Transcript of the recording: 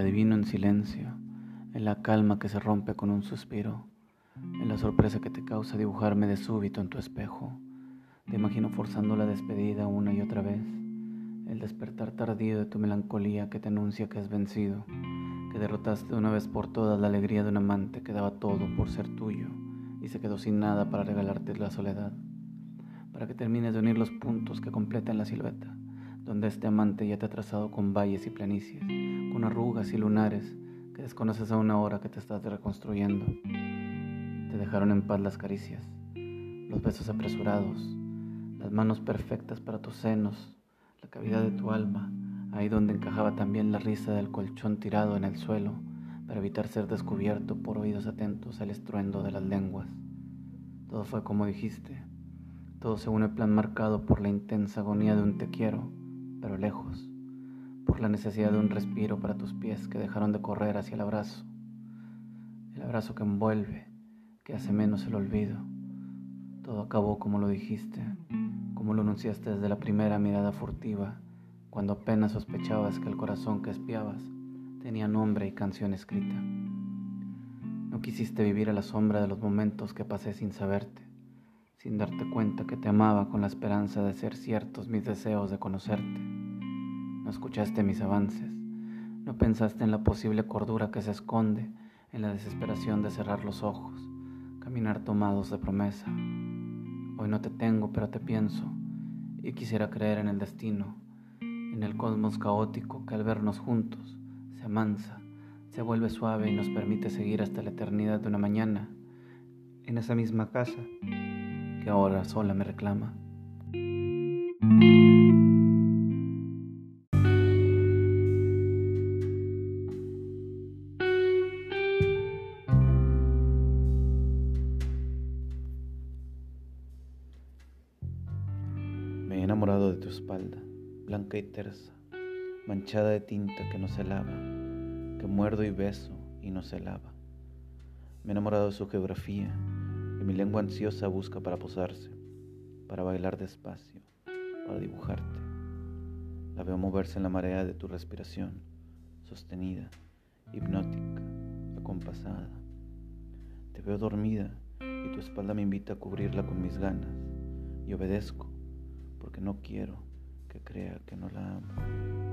Adivino en silencio, en la calma que se rompe con un suspiro, en la sorpresa que te causa dibujarme de súbito en tu espejo. Te imagino forzando la despedida una y otra vez, el despertar tardío de tu melancolía que te anuncia que has vencido, que derrotaste una vez por todas la alegría de un amante que daba todo por ser tuyo y se quedó sin nada para regalarte la soledad, para que termines de unir los puntos que completan la silueta donde este amante ya te ha trazado con valles y planicies, con arrugas y lunares que desconoces a una hora que te estás reconstruyendo. Te dejaron en paz las caricias, los besos apresurados, las manos perfectas para tus senos, la cavidad de tu alma, ahí donde encajaba también la risa del colchón tirado en el suelo para evitar ser descubierto por oídos atentos al estruendo de las lenguas. Todo fue como dijiste, todo según el plan marcado por la intensa agonía de un te quiero pero lejos, por la necesidad de un respiro para tus pies que dejaron de correr hacia el abrazo, el abrazo que envuelve, que hace menos el olvido. Todo acabó como lo dijiste, como lo anunciaste desde la primera mirada furtiva, cuando apenas sospechabas que el corazón que espiabas tenía nombre y canción escrita. No quisiste vivir a la sombra de los momentos que pasé sin saberte sin darte cuenta que te amaba con la esperanza de ser ciertos mis deseos de conocerte. No escuchaste mis avances, no pensaste en la posible cordura que se esconde en la desesperación de cerrar los ojos, caminar tomados de promesa. Hoy no te tengo, pero te pienso, y quisiera creer en el destino, en el cosmos caótico que al vernos juntos se amansa, se vuelve suave y nos permite seguir hasta la eternidad de una mañana, en esa misma casa que ahora sola me reclama. Me he enamorado de tu espalda, blanca y tersa, manchada de tinta que no se lava, que muerdo y beso y no se lava. Me he enamorado de su geografía, que mi lengua ansiosa busca para posarse, para bailar despacio, para dibujarte. La veo moverse en la marea de tu respiración, sostenida, hipnótica, acompasada. Te veo dormida y tu espalda me invita a cubrirla con mis ganas y obedezco porque no quiero que crea que no la amo.